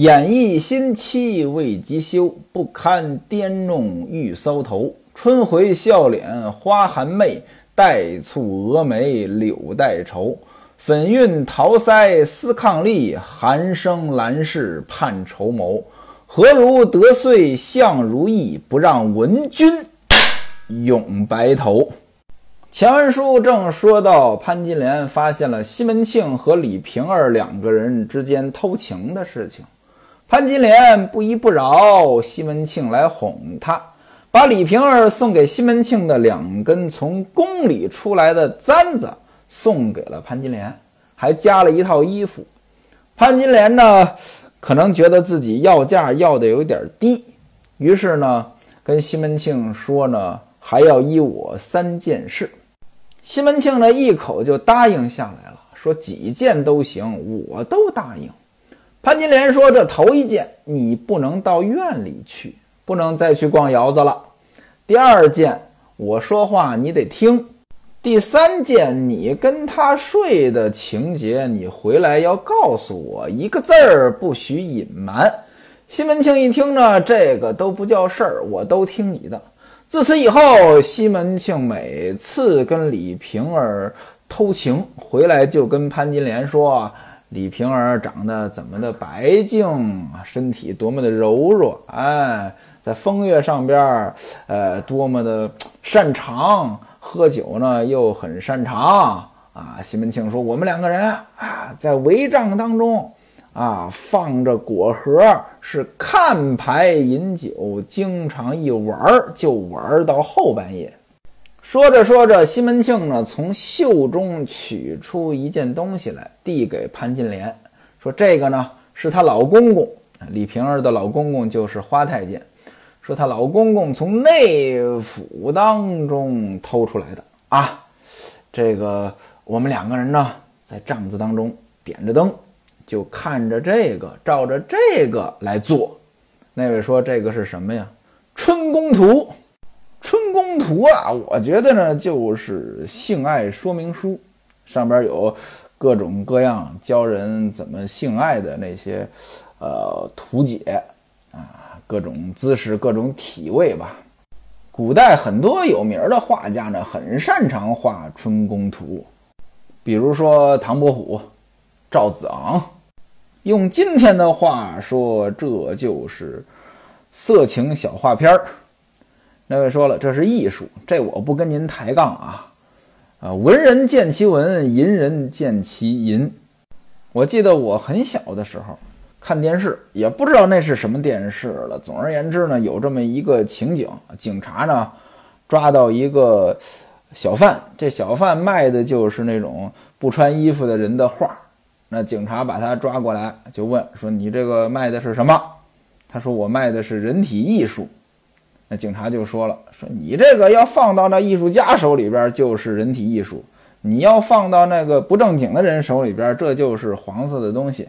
演义新期未及休，不堪颠弄欲搔头。春回笑脸花含媚，黛蹙蛾眉柳带愁。粉晕桃腮思伉俪，寒生兰氏盼绸缪。何如得遂相如意，不让闻君永白头。前文书正说到潘金莲发现了西门庆和李瓶儿两个人之间偷情的事情，潘金莲不依不饶，西门庆来哄她，把李瓶儿送给西门庆的两根从宫里出来的簪子。送给了潘金莲，还加了一套衣服。潘金莲呢，可能觉得自己要价要的有点低，于是呢，跟西门庆说呢，还要依我三件事。西门庆呢，一口就答应下来了，说几件都行，我都答应。潘金莲说：“这头一件，你不能到院里去，不能再去逛窑子了。第二件，我说话你得听。”第三件，你跟他睡的情节，你回来要告诉我一个字儿，不许隐瞒。西门庆一听呢，这个都不叫事儿，我都听你的。自此以后，西门庆每次跟李瓶儿偷情回来，就跟潘金莲说：“李瓶儿长得怎么的白净，身体多么的柔弱，哎，在风月上边儿，呃，多么的擅长。”喝酒呢又很擅长啊！西门庆说：“我们两个人啊，在帷帐当中啊，放着果盒，是看牌饮酒，经常一玩就玩到后半夜。”说着说着，西门庆呢从袖中取出一件东西来，递给潘金莲，说：“这个呢是她老公公李瓶儿的老公公，就是花太监。”说她老公公从内府当中偷出来的啊，这个我们两个人呢在帐子当中点着灯，就看着这个，照着这个来做。那位说这个是什么呀？春宫图。春宫图啊，我觉得呢就是性爱说明书，上边有各种各样教人怎么性爱的那些呃图解啊。各种姿势，各种体位吧。古代很多有名的画家呢，很擅长画春宫图，比如说唐伯虎、赵子昂。用今天的话说，这就是色情小画片儿。那位说了，这是艺术，这我不跟您抬杠啊。啊，文人见其文，淫人见其淫。我记得我很小的时候。看电视也不知道那是什么电视了。总而言之呢，有这么一个情景：警察呢抓到一个小贩，这小贩卖的就是那种不穿衣服的人的画。那警察把他抓过来，就问说：“你这个卖的是什么？”他说：“我卖的是人体艺术。”那警察就说了：“说你这个要放到那艺术家手里边就是人体艺术，你要放到那个不正经的人手里边，这就是黄色的东西。”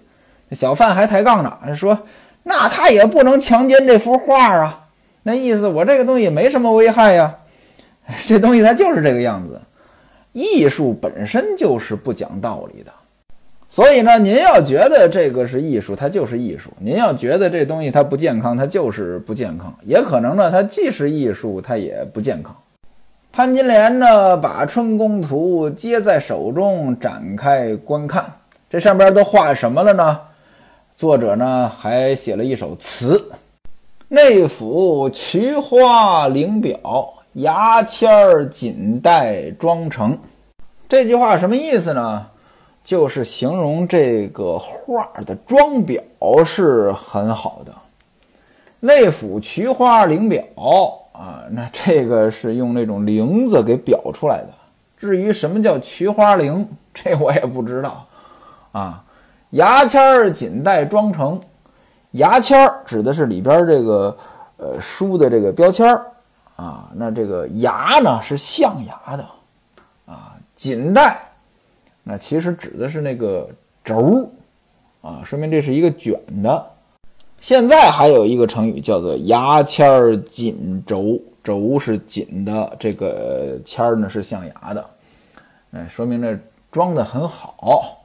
小贩还抬杠呢，说：“那他也不能强奸这幅画啊！那意思我这个东西没什么危害呀，这东西它就是这个样子。艺术本身就是不讲道理的，所以呢，您要觉得这个是艺术，它就是艺术；您要觉得这东西它不健康，它就是不健康。也可能呢，它既是艺术，它也不健康。”潘金莲呢，把《春宫图》接在手中，展开观看，这上边都画什么了呢？作者呢还写了一首词：“内府菊花灵表，牙签儿锦带妆成。”这句话什么意思呢？就是形容这个画的装裱是很好的。内府菊花灵表啊，那这个是用那种灵子给裱出来的。至于什么叫菊花翎，这我也不知道啊。牙签儿锦带装成，牙签儿指的是里边这个呃书的这个标签儿啊，那这个牙呢是象牙的啊，锦带那其实指的是那个轴啊，说明这是一个卷的。现在还有一个成语叫做牙签儿紧轴，轴是紧的，这个签儿呢是象牙的，哎，说明这装的很好。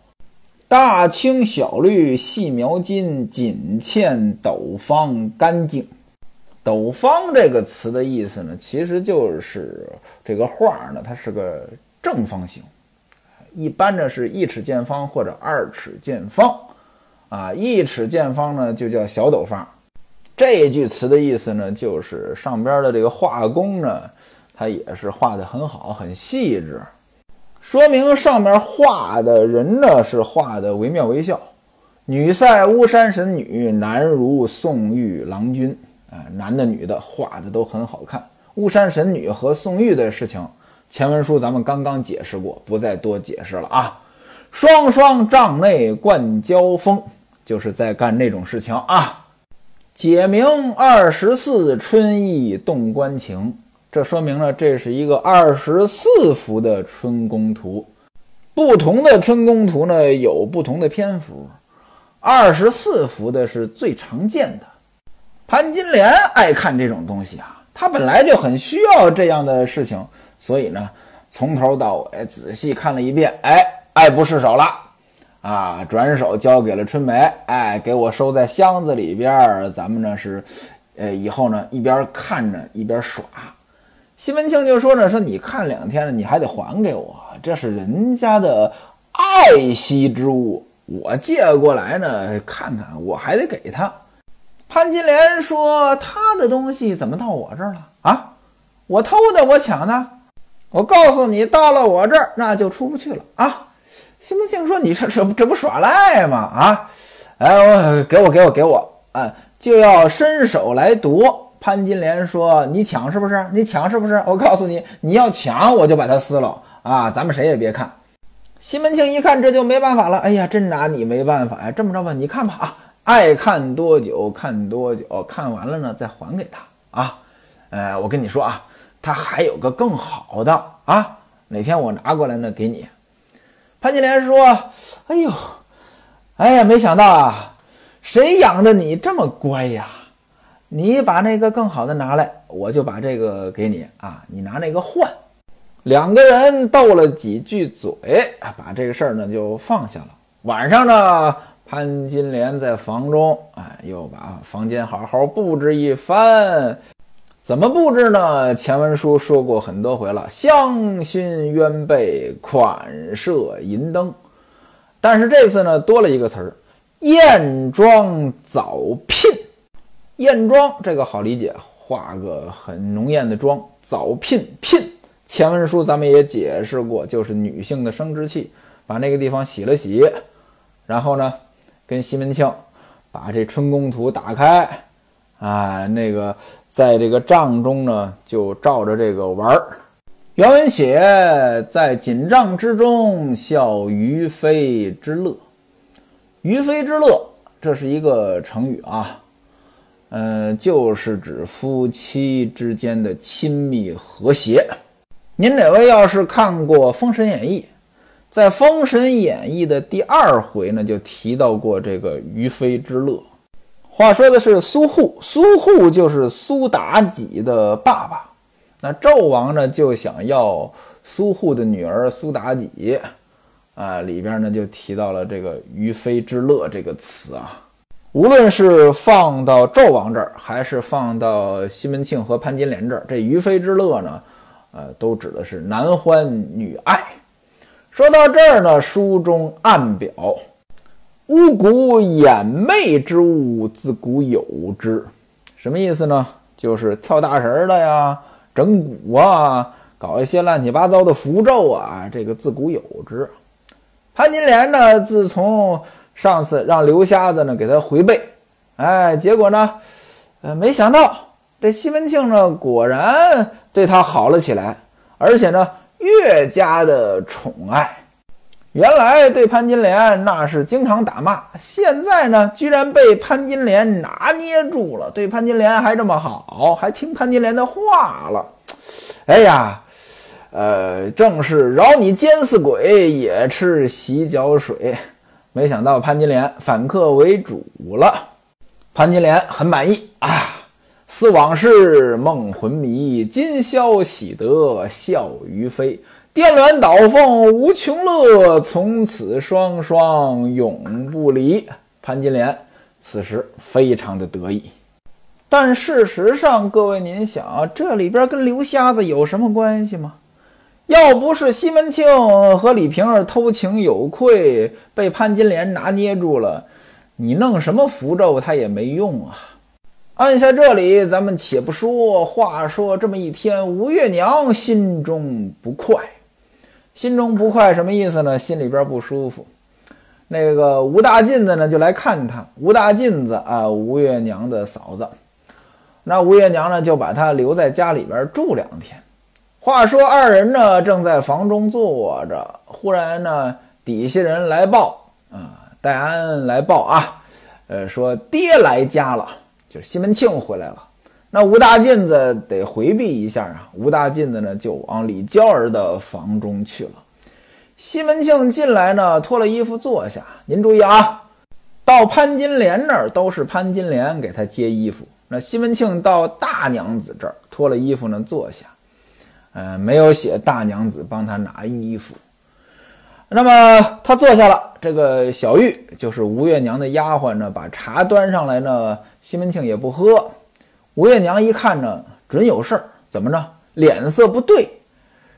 大青小绿细描金，锦嵌斗方干净。斗方这个词的意思呢，其实就是这个画呢，它是个正方形，一般呢是一尺见方或者二尺见方，啊，一尺见方呢就叫小斗方。这句词的意思呢，就是上边的这个画工呢，它也是画的很好，很细致，说明上面画的人呢是画的惟妙惟肖。女赛巫山神女，男如宋玉郎君。啊，男的女的画的都很好看。巫山神女和宋玉的事情，前文书咱们刚刚解释过，不再多解释了啊。双双帐内灌交锋，就是在干那种事情啊。解明二十四春意动关情，这说明了这是一个二十四幅的春宫图。不同的春宫图呢，有不同的篇幅，二十四幅的是最常见的。潘金莲爱看这种东西啊，她本来就很需要这样的事情，所以呢，从头到尾仔细看了一遍，哎，爱不释手了，啊，转手交给了春梅，哎，给我收在箱子里边，咱们呢是，呃，以后呢一边看着一边耍。西门庆就说呢，说你看两天了，你还得还给我，这是人家的爱惜之物，我借过来呢看看，我还得给他。潘金莲说：“他的东西怎么到我这儿了啊？我偷的，我抢的。我告诉你，到了我这儿，那就出不去了啊！”西门庆说：“你这这这不耍赖吗？啊？哎，给我，给我，给我！啊，就要伸手来夺。”潘金莲说：“你抢是不是？你抢是不是？我告诉你，你要抢，我就把它撕了啊！咱们谁也别看。”西门庆一看，这就没办法了。哎呀，真拿你没办法呀！这么着吧，你看吧啊。爱看多久看多久，看完了呢再还给他啊！呃，我跟你说啊，他还有个更好的啊，哪天我拿过来呢给你。潘金莲说：“哎呦，哎呀，没想到啊，谁养的你这么乖呀？你把那个更好的拿来，我就把这个给你啊，你拿那个换。”两个人斗了几句嘴，把这个事儿呢就放下了。晚上呢。潘金莲在房中，哎，又把房间好好布置一番。怎么布置呢？前文书说过很多回了，香薰鸳被，款设银灯。但是这次呢，多了一个词儿，艳妆早聘。艳妆这个好理解，画个很浓艳的妆。早聘聘，前文书咱们也解释过，就是女性的生殖器，把那个地方洗了洗，然后呢。跟西门庆把这春宫图打开，啊，那个在这个帐中呢，就照着这个玩儿。原文写在锦帐之中，笑于妃之乐。于妃之乐，这是一个成语啊，嗯，就是指夫妻之间的亲密和谐。您哪位要是看过《封神演义》？在《封神演义》的第二回呢，就提到过这个于妃之乐。话说的是苏护，苏护就是苏妲己的爸爸。那纣王呢，就想要苏护的女儿苏妲己。啊，里边呢就提到了这个“于妃之乐”这个词啊。无论是放到纣王这儿，还是放到西门庆和潘金莲这儿，这“于妃之乐”呢，呃，都指的是男欢女爱。说到这儿呢，书中暗表：巫蛊掩媚之物，自古有之。什么意思呢？就是跳大神的呀，整蛊啊，搞一些乱七八糟的符咒啊，这个自古有之。潘金莲呢，自从上次让刘瞎子呢给他回背，哎，结果呢，呃，没想到这西门庆呢，果然对他好了起来，而且呢。越加的宠爱，原来对潘金莲那是经常打骂，现在呢，居然被潘金莲拿捏住了，对潘金莲还这么好，还听潘金莲的话了。哎呀，呃，正是饶你奸似鬼，也吃洗脚水。没想到潘金莲反客为主了，潘金莲很满意啊。思往事梦魂迷，今宵喜得笑于飞。颠鸾倒凤无穷乐，从此双双永不离。潘金莲此时非常的得意，但事实上，各位您想，这里边跟刘瞎子有什么关系吗？要不是西门庆和李瓶儿偷情有愧，被潘金莲拿捏住了，你弄什么符咒他也没用啊。按下这里，咱们且不说。话说这么一天，吴月娘心中不快，心中不快什么意思呢？心里边不舒服。那个吴大妗子呢，就来看他。吴大妗子啊，吴月娘的嫂子。那吴月娘呢，就把他留在家里边住两天。话说二人呢正在房中坐着，忽然呢底下人来报啊，戴安来报啊，呃说爹来家了，就是西门庆回来了。那吴大妗子得回避一下啊，吴大妗子呢就往李娇儿的房中去了。西门庆进来呢，脱了衣服坐下。您注意啊，到潘金莲那儿都是潘金莲给他接衣服。那西门庆到大娘子这儿脱了衣服呢，坐下。呃，没有写大娘子帮他拿衣服。那么他坐下了，这个小玉就是吴月娘的丫鬟呢，把茶端上来呢。西门庆也不喝。吴月娘一看呢，准有事儿，怎么着？脸色不对，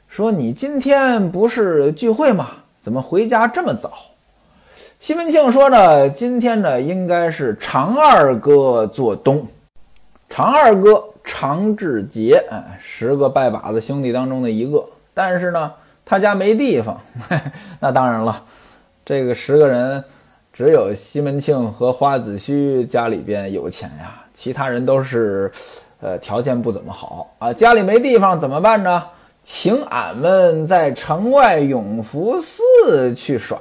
说你今天不是聚会吗？怎么回家这么早？西门庆说呢，今天呢应该是常二哥做东，常二哥。常志杰，哎，十个拜把子兄弟当中的一个，但是呢，他家没地方。那当然了，这个十个人，只有西门庆和花子虚家里边有钱呀，其他人都是，呃，条件不怎么好啊。家里没地方怎么办呢？请俺们在城外永福寺去耍。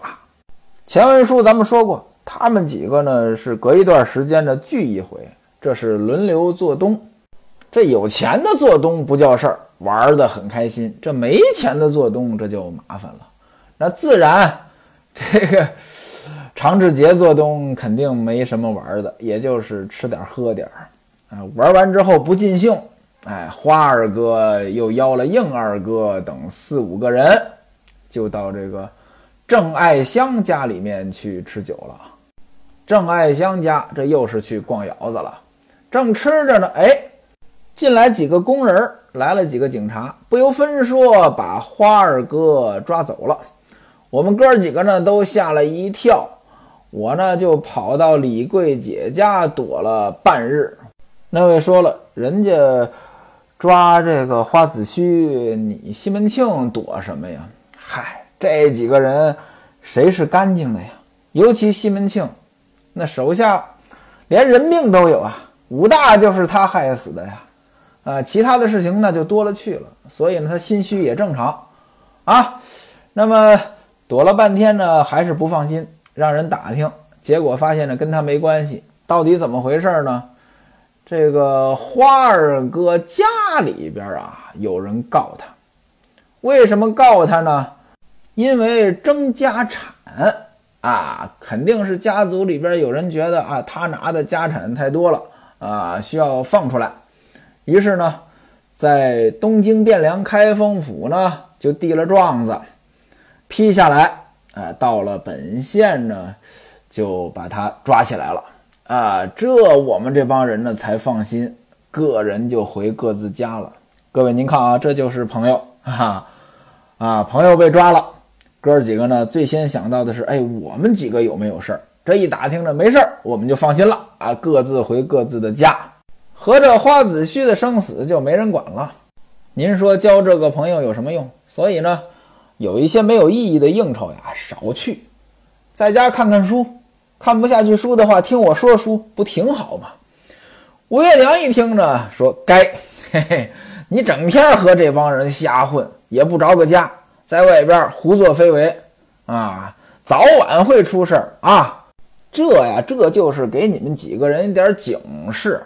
前文书咱们说过，他们几个呢是隔一段时间的聚一回，这是轮流做东。这有钱的做东不叫事儿，玩的很开心；这没钱的做东，这就麻烦了。那自然，这个常志杰做东肯定没什么玩的，也就是吃点喝点儿。啊，玩完之后不尽兴，哎，花二哥又邀了应二哥等四五个人，就到这个郑爱香家里面去吃酒了。郑爱香家这又是去逛窑子了，正吃着呢，哎。进来几个工人，来了几个警察，不由分说把花二哥抓走了。我们哥几个呢都吓了一跳，我呢就跑到李桂姐家躲了半日。那位说了，人家抓这个花子虚，你西门庆躲什么呀？嗨，这几个人谁是干净的呀？尤其西门庆，那手下连人命都有啊，武大就是他害死的呀。啊，其他的事情那就多了去了，所以呢，他心虚也正常，啊，那么躲了半天呢，还是不放心，让人打听，结果发现呢，跟他没关系，到底怎么回事呢？这个花二哥家里边啊，有人告他，为什么告他呢？因为争家产啊，肯定是家族里边有人觉得啊，他拿的家产太多了啊，需要放出来。于是呢，在东京汴梁开封府呢，就递了状子，批下来，啊，到了本县呢，就把他抓起来了，啊，这我们这帮人呢才放心，个人就回各自家了。各位您看啊，这就是朋友，哈，啊，朋友被抓了，哥几个呢最先想到的是，哎，我们几个有没有事儿？这一打听着没事儿，我们就放心了，啊，各自回各自的家。合着花子虚的生死就没人管了，您说交这个朋友有什么用？所以呢，有一些没有意义的应酬呀，少去，在家看看书，看不下去书的话，听我说书不挺好吗？吴月娘一听呢，说该，嘿嘿，你整天和这帮人瞎混，也不着个家，在外边胡作非为啊，早晚会出事儿啊！这呀，这就是给你们几个人一点警示。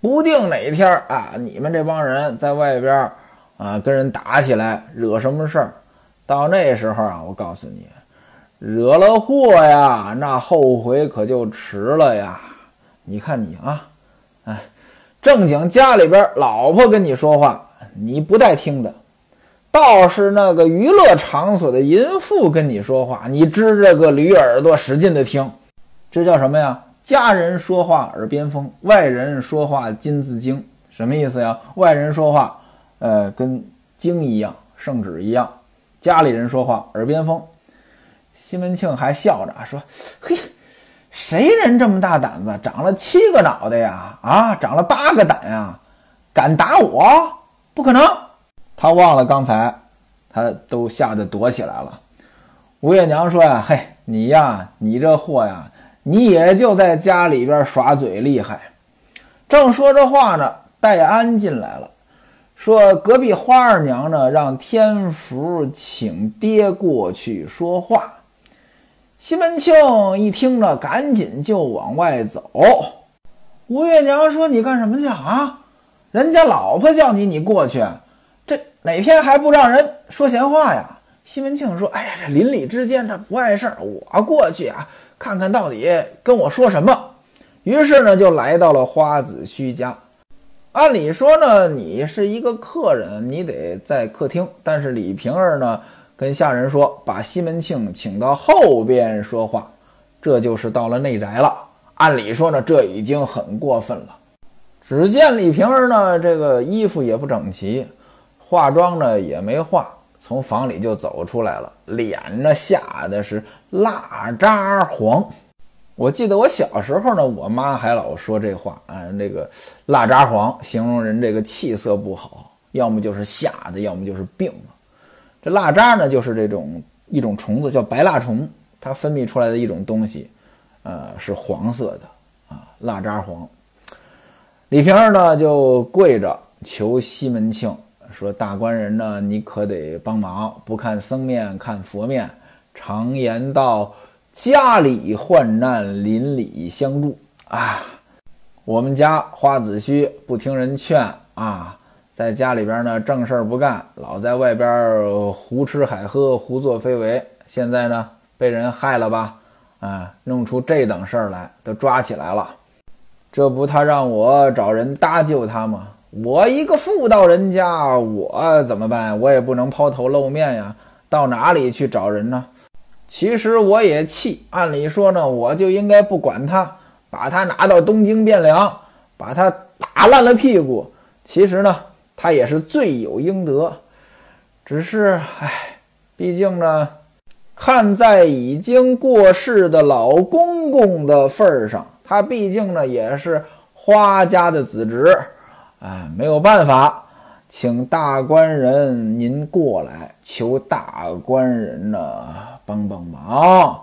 不定哪天啊，你们这帮人在外边啊跟人打起来，惹什么事儿？到那时候啊，我告诉你，惹了祸呀，那后悔可就迟了呀！你看你啊，哎，正经家里边老婆跟你说话，你不带听的；倒是那个娱乐场所的淫妇跟你说话，你支着个驴耳朵使劲的听，这叫什么呀？家人说话耳边风，外人说话金字经，什么意思呀？外人说话，呃，跟经一样，圣旨一样；家里人说话耳边风。西门庆还笑着说：“嘿，谁人这么大胆子，长了七个脑袋呀？啊，长了八个胆呀？敢打我？不可能！”他忘了刚才，他都吓得躲起来了。吴月娘说：“呀，嘿，你呀，你这货呀，你也就在家里边耍嘴厉害。”正说着话呢，戴安进来了，说：“隔壁花二娘呢，让天福请爹过去说话。”西门庆一听呢，赶紧就往外走。吴月娘说：“你干什么去啊？人家老婆叫你，你过去。”这哪天还不让人说闲话呀？西门庆说：“哎呀，这邻里之间这不碍事儿，我过去啊，看看到底跟我说什么。”于是呢，就来到了花子虚家。按理说呢，你是一个客人，你得在客厅。但是李瓶儿呢，跟下人说，把西门庆请到后边说话，这就是到了内宅了。按理说呢，这已经很过分了。只见李瓶儿呢，这个衣服也不整齐。化妆呢也没化，从房里就走出来了，脸呢吓得是蜡渣黄。我记得我小时候呢，我妈还老说这话啊，那个蜡渣黄形容人这个气色不好，要么就是吓的，要么就是病了。这蜡渣呢，就是这种一种虫子，叫白蜡虫，它分泌出来的一种东西，呃，是黄色的啊，蜡渣黄。李瓶儿呢就跪着求西门庆。说大官人呢，你可得帮忙，不看僧面看佛面。常言道，家里患难，邻里相助啊。我们家花子虚不听人劝啊，在家里边呢正事儿不干，老在外边胡吃海喝，胡作非为。现在呢被人害了吧？啊，弄出这等事儿来，都抓起来了。这不他让我找人搭救他吗？我一个妇道人家，我怎么办？我也不能抛头露面呀，到哪里去找人呢？其实我也气，按理说呢，我就应该不管他，把他拿到东京汴梁，把他打烂了屁股。其实呢，他也是罪有应得。只是，唉，毕竟呢，看在已经过世的老公公的份上，他毕竟呢也是花家的子侄。哎，没有办法，请大官人您过来，求大官人呢帮帮忙。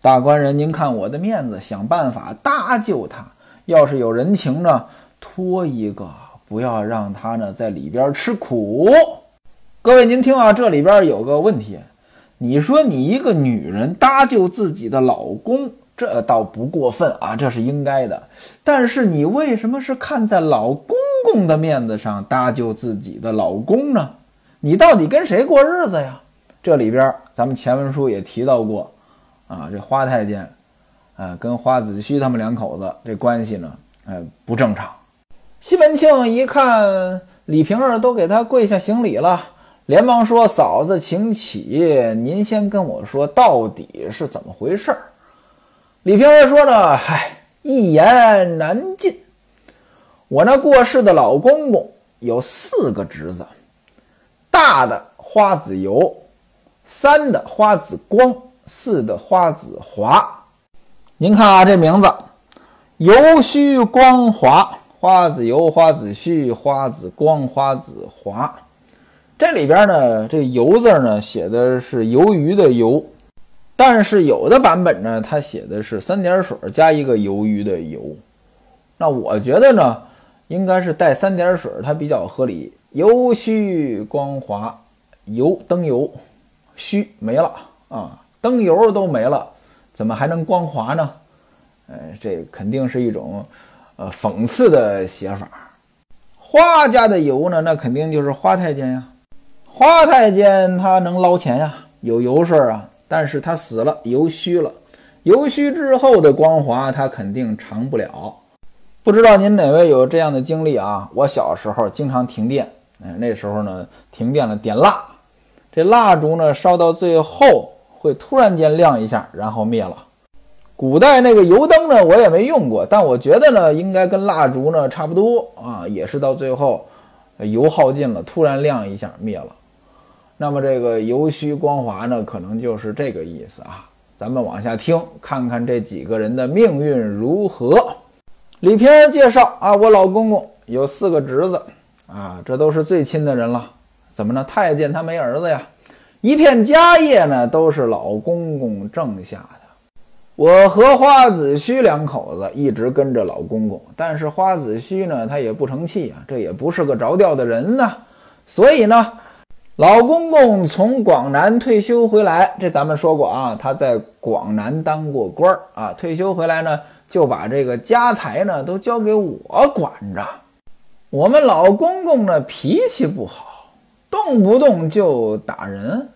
大官人，您看我的面子，想办法搭救他。要是有人情呢，托一个，不要让他呢在里边吃苦。各位，您听啊，这里边有个问题，你说你一个女人搭救自己的老公。这倒不过分啊，这是应该的。但是你为什么是看在老公公的面子上搭救自己的老公呢？你到底跟谁过日子呀？这里边咱们前文书也提到过，啊，这花太监，啊，跟花子虚他们两口子这关系呢，哎，不正常。西门庆一看李瓶儿都给他跪下行礼了，连忙说：“嫂子，请起，您先跟我说到底是怎么回事儿。”李瓶儿说呢：“嗨，一言难尽。我那过世的老公公有四个侄子，大的花子由，三的花子光，四的花子华。您看啊，这名字，油须光华，花子油，花子须，花子光，花子华。这里边呢，这油字呢，写的是鱿鱼的鱿。”但是有的版本呢，它写的是三点水加一个鱿鱼的鱿，那我觉得呢，应该是带三点水，它比较合理。油须光滑，油灯油，须没了啊，灯油都没了，怎么还能光滑呢？呃，这肯定是一种呃讽刺的写法。花家的油呢，那肯定就是花太监呀，花太监他能捞钱呀，有油水啊。但是他死了，油虚了，油虚之后的光滑，他肯定长不了。不知道您哪位有这样的经历啊？我小时候经常停电，哎，那时候呢，停电了点蜡这蜡烛呢烧到最后会突然间亮一下，然后灭了。古代那个油灯呢，我也没用过，但我觉得呢，应该跟蜡烛呢差不多啊，也是到最后油耗尽了，突然亮一下灭了。那么这个油须光滑呢，可能就是这个意思啊。咱们往下听，看看这几个人的命运如何。李平儿介绍啊，我老公公有四个侄子啊，这都是最亲的人了。怎么呢？太监他没儿子呀，一片家业呢都是老公公挣下的。我和花子虚两口子一直跟着老公公，但是花子虚呢，他也不成器啊，这也不是个着调的人呢，所以呢。老公公从广南退休回来，这咱们说过啊，他在广南当过官儿啊。退休回来呢，就把这个家财呢都交给我管着。我们老公公呢脾气不好，动不动就打人。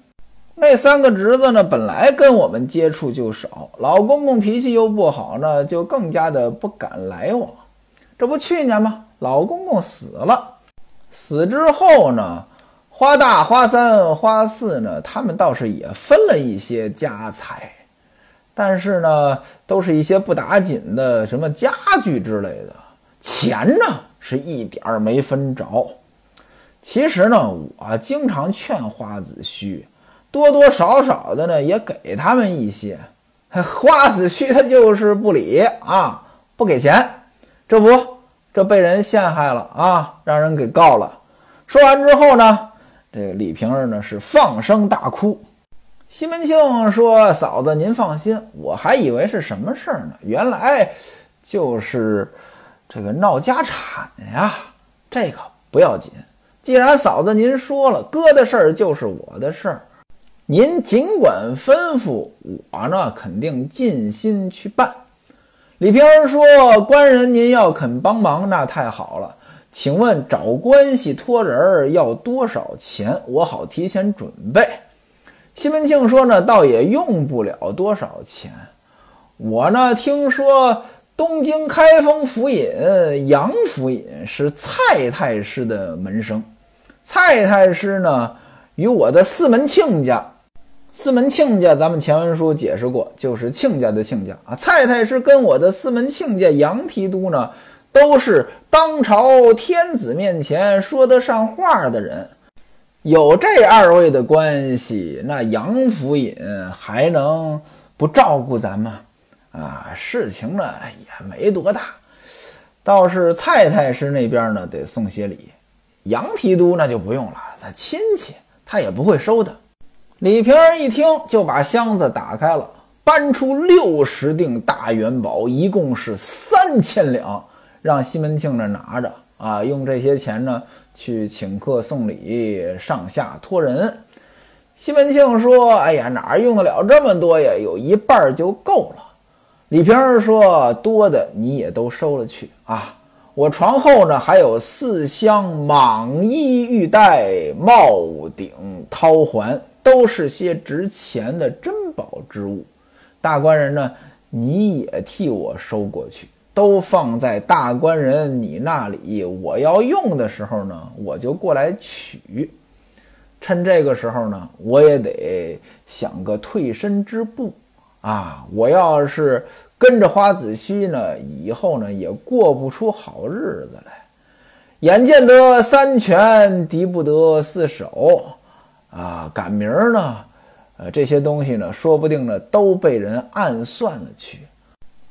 那三个侄子呢，本来跟我们接触就少，老公公脾气又不好呢，就更加的不敢来往。这不去年吗？老公公死了，死之后呢？花大、花三、花四呢，他们倒是也分了一些家财，但是呢，都是一些不打紧的什么家具之类的，钱呢是一点儿没分着。其实呢，我经常劝花子虚，多多少少的呢也给他们一些。花子虚他就是不理啊，不给钱，这不这被人陷害了啊，让人给告了。说完之后呢。这个李瓶儿呢是放声大哭，西门庆说：“嫂子您放心，我还以为是什么事儿呢，原来就是这个闹家产呀。这个不要紧，既然嫂子您说了，哥的事儿就是我的事儿，您尽管吩咐，我呢肯定尽心去办。”李瓶儿说：“官人您要肯帮忙，那太好了。”请问找关系托人儿要多少钱？我好提前准备。西门庆说呢，倒也用不了多少钱。我呢听说东京开封府尹杨府尹是蔡太师的门生，蔡太师呢与我的四门亲家，四门亲家咱们前文书解释过，就是亲家的亲家啊。蔡太师跟我的四门亲家杨提督呢。都是当朝天子面前说得上话的人，有这二位的关系，那杨府尹还能不照顾咱们？啊，事情呢也没多大，倒是蔡太师那边呢得送些礼，杨提督那就不用了，他亲戚他也不会收的。李瓶儿一听，就把箱子打开了，搬出六十锭大元宝，一共是三千两。让西门庆这拿着啊，用这些钱呢去请客送礼、上下托人。西门庆说：“哎呀，哪用得了这么多呀？有一半就够了。”李瓶儿说：“多的你也都收了去啊。我床后呢还有四箱蟒衣玉带、帽顶绦环，都是些值钱的珍宝之物。大官人呢，你也替我收过去。”都放在大官人你那里，我要用的时候呢，我就过来取。趁这个时候呢，我也得想个退身之步啊！我要是跟着花子虚呢，以后呢也过不出好日子来。眼见得三拳敌不得四手啊，赶明儿呢，呃，这些东西呢，说不定呢都被人暗算了去。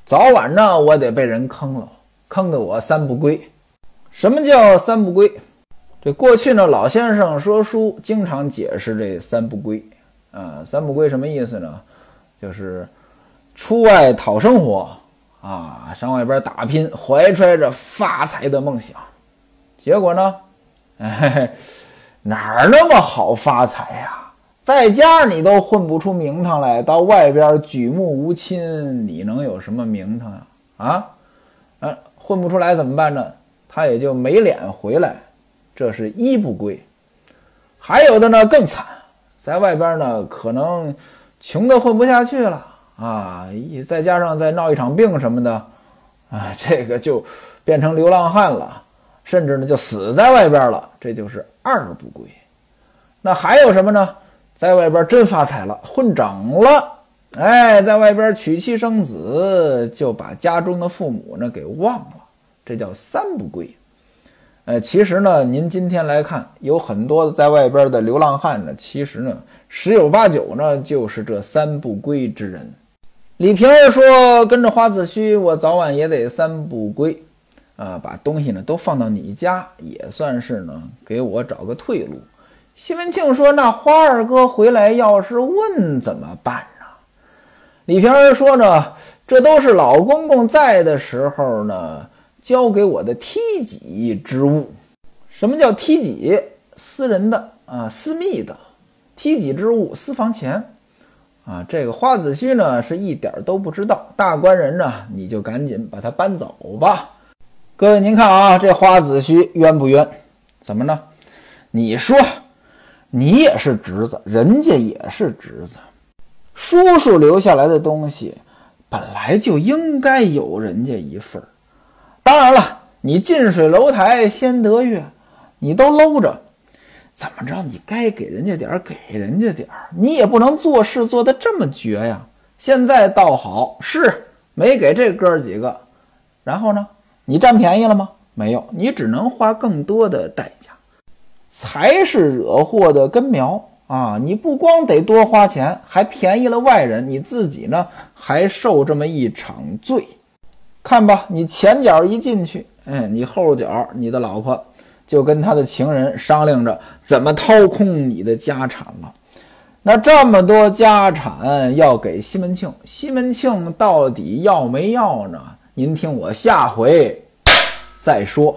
早晚呢，我得被人坑了，坑得我三不归。什么叫三不归？这过去呢，老先生说书经常解释这三不归。啊，三不归什么意思呢？就是出外讨生活啊，上外边打拼，怀揣着发财的梦想。结果呢，哎，哪儿那么好发财呀？在家你都混不出名堂来，到外边举目无亲，你能有什么名堂啊？啊，嗯，混不出来怎么办呢？他也就没脸回来，这是一不归。还有的呢更惨，在外边呢可能穷的混不下去了啊，再加上再闹一场病什么的，啊，这个就变成流浪汉了，甚至呢就死在外边了，这就是二不归。那还有什么呢？在外边真发财了，混整了。哎，在外边娶妻生子，就把家中的父母呢给忘了，这叫三不归。呃，其实呢，您今天来看，有很多在外边的流浪汉呢，其实呢，十有八九呢就是这三不归之人。李瓶儿说：“跟着花子虚，我早晚也得三不归，啊，把东西呢都放到你家，也算是呢给我找个退路。”西门庆说：“那花二哥回来要是问怎么办？”李瓶儿说呢，这都是老公公在的时候呢，交给我的梯己之物。什么叫梯己？私人的啊，私密的梯己之物，私房钱啊。这个花子虚呢，是一点都不知道。大官人呢，你就赶紧把他搬走吧。各位，您看啊，这花子虚冤不冤？怎么呢？你说，你也是侄子，人家也是侄子。叔叔留下来的东西，本来就应该有人家一份儿。当然了，你近水楼台先得月，你都搂着，怎么着？你该给人家点儿，给人家点儿。你也不能做事做得这么绝呀。现在倒好，是没给这哥几个，然后呢，你占便宜了吗？没有，你只能花更多的代价，才是惹祸的根苗。啊！你不光得多花钱，还便宜了外人，你自己呢还受这么一场罪。看吧，你前脚一进去，哎，你后脚你的老婆就跟他的情人商量着怎么掏空你的家产了。那这么多家产要给西门庆，西门庆到底要没要呢？您听我下回再说。